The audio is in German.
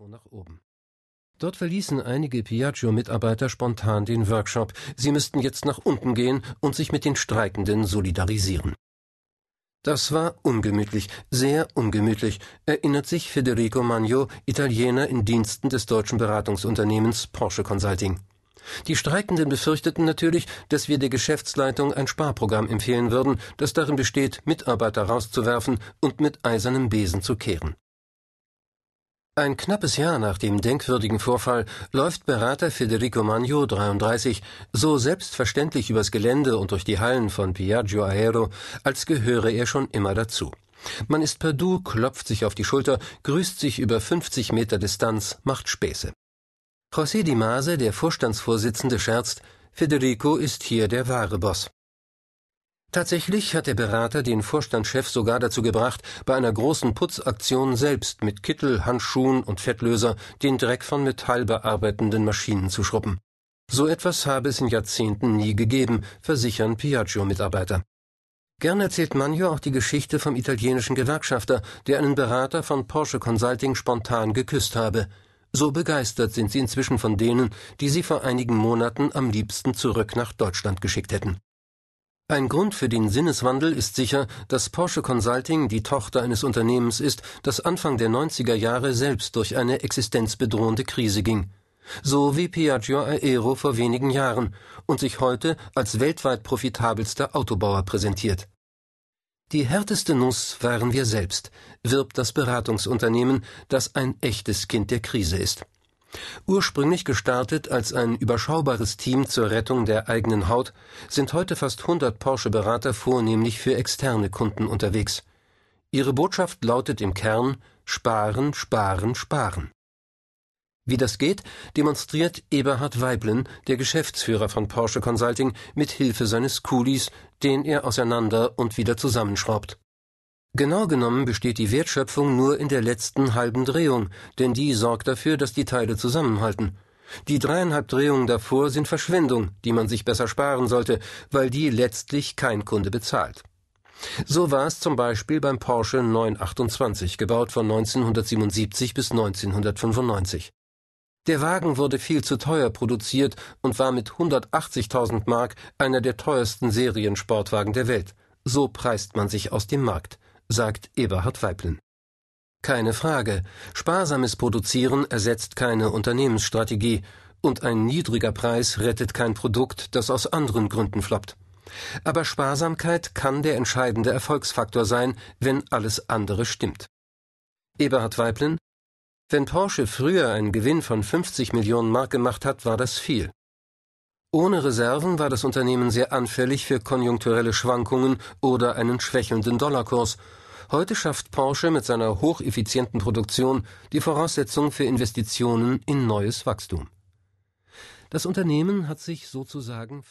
fuhr nach oben. Dort verließen einige Piaggio-Mitarbeiter spontan den Workshop. Sie müssten jetzt nach unten gehen und sich mit den Streikenden solidarisieren. Das war ungemütlich, sehr ungemütlich, erinnert sich Federico Magno, Italiener in Diensten des deutschen Beratungsunternehmens Porsche Consulting. Die Streikenden befürchteten natürlich, dass wir der Geschäftsleitung ein Sparprogramm empfehlen würden, das darin besteht, Mitarbeiter rauszuwerfen und mit eisernem Besen zu kehren. Ein knappes Jahr nach dem denkwürdigen Vorfall läuft Berater Federico Magno, 33, so selbstverständlich übers Gelände und durch die Hallen von Piaggio Aero, als gehöre er schon immer dazu. Man ist per Du, klopft sich auf die Schulter, grüßt sich über 50 Meter Distanz, macht Späße. José Di Mase, der Vorstandsvorsitzende, scherzt, Federico ist hier der wahre Boss. Tatsächlich hat der Berater den Vorstandschef sogar dazu gebracht, bei einer großen Putzaktion selbst mit Kittel, Handschuhen und Fettlöser den Dreck von metallbearbeitenden Maschinen zu schrubben. So etwas habe es in Jahrzehnten nie gegeben, versichern Piaggio-Mitarbeiter. Gern erzählt Magno auch die Geschichte vom italienischen Gewerkschafter, der einen Berater von Porsche Consulting spontan geküsst habe. So begeistert sind sie inzwischen von denen, die sie vor einigen Monaten am liebsten zurück nach Deutschland geschickt hätten. Ein Grund für den Sinneswandel ist sicher, dass Porsche Consulting die Tochter eines Unternehmens ist, das Anfang der 90er Jahre selbst durch eine existenzbedrohende Krise ging. So wie Piaggio Aero vor wenigen Jahren und sich heute als weltweit profitabelster Autobauer präsentiert. Die härteste Nuss waren wir selbst, wirbt das Beratungsunternehmen, das ein echtes Kind der Krise ist. Ursprünglich gestartet als ein überschaubares Team zur Rettung der eigenen Haut, sind heute fast 100 Porsche-Berater vornehmlich für externe Kunden unterwegs. Ihre Botschaft lautet im Kern Sparen, Sparen, Sparen. Wie das geht, demonstriert Eberhard Weiblen, der Geschäftsführer von Porsche Consulting, mit Hilfe seines Coolies, den er auseinander und wieder zusammenschraubt. Genau genommen besteht die Wertschöpfung nur in der letzten halben Drehung, denn die sorgt dafür, dass die Teile zusammenhalten. Die dreieinhalb Drehungen davor sind Verschwendung, die man sich besser sparen sollte, weil die letztlich kein Kunde bezahlt. So war es zum Beispiel beim Porsche 928, gebaut von 1977 bis 1995. Der Wagen wurde viel zu teuer produziert und war mit 180.000 Mark einer der teuersten Seriensportwagen der Welt. So preist man sich aus dem Markt sagt Eberhard Weiblen. Keine Frage, sparsames Produzieren ersetzt keine Unternehmensstrategie, und ein niedriger Preis rettet kein Produkt, das aus anderen Gründen floppt. Aber Sparsamkeit kann der entscheidende Erfolgsfaktor sein, wenn alles andere stimmt. Eberhard Weiblen Wenn Porsche früher einen Gewinn von 50 Millionen Mark gemacht hat, war das viel. Ohne Reserven war das Unternehmen sehr anfällig für konjunkturelle Schwankungen oder einen schwächelnden Dollarkurs. Heute schafft Porsche mit seiner hocheffizienten Produktion die Voraussetzung für Investitionen in neues Wachstum. Das Unternehmen hat sich sozusagen